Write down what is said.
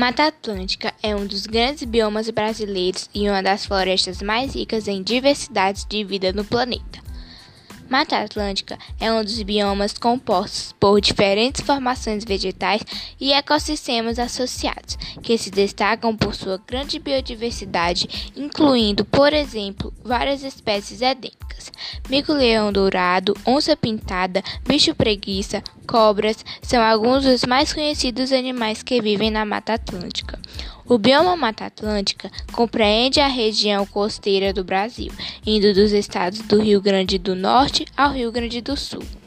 Mata Atlântica é um dos grandes biomas brasileiros e uma das florestas mais ricas em diversidade de vida no planeta. Mata Atlântica é um dos biomas compostos por diferentes formações vegetais e ecossistemas associados, que se destacam por sua grande biodiversidade, incluindo, por exemplo, várias espécies endêmicas. Mico-leão dourado, onça-pintada, bicho-preguiça, cobras são alguns dos mais conhecidos animais que vivem na Mata Atlântica. O bioma Mata Atlântica compreende a região costeira do Brasil, indo dos estados do Rio Grande do Norte ao Rio Grande do Sul.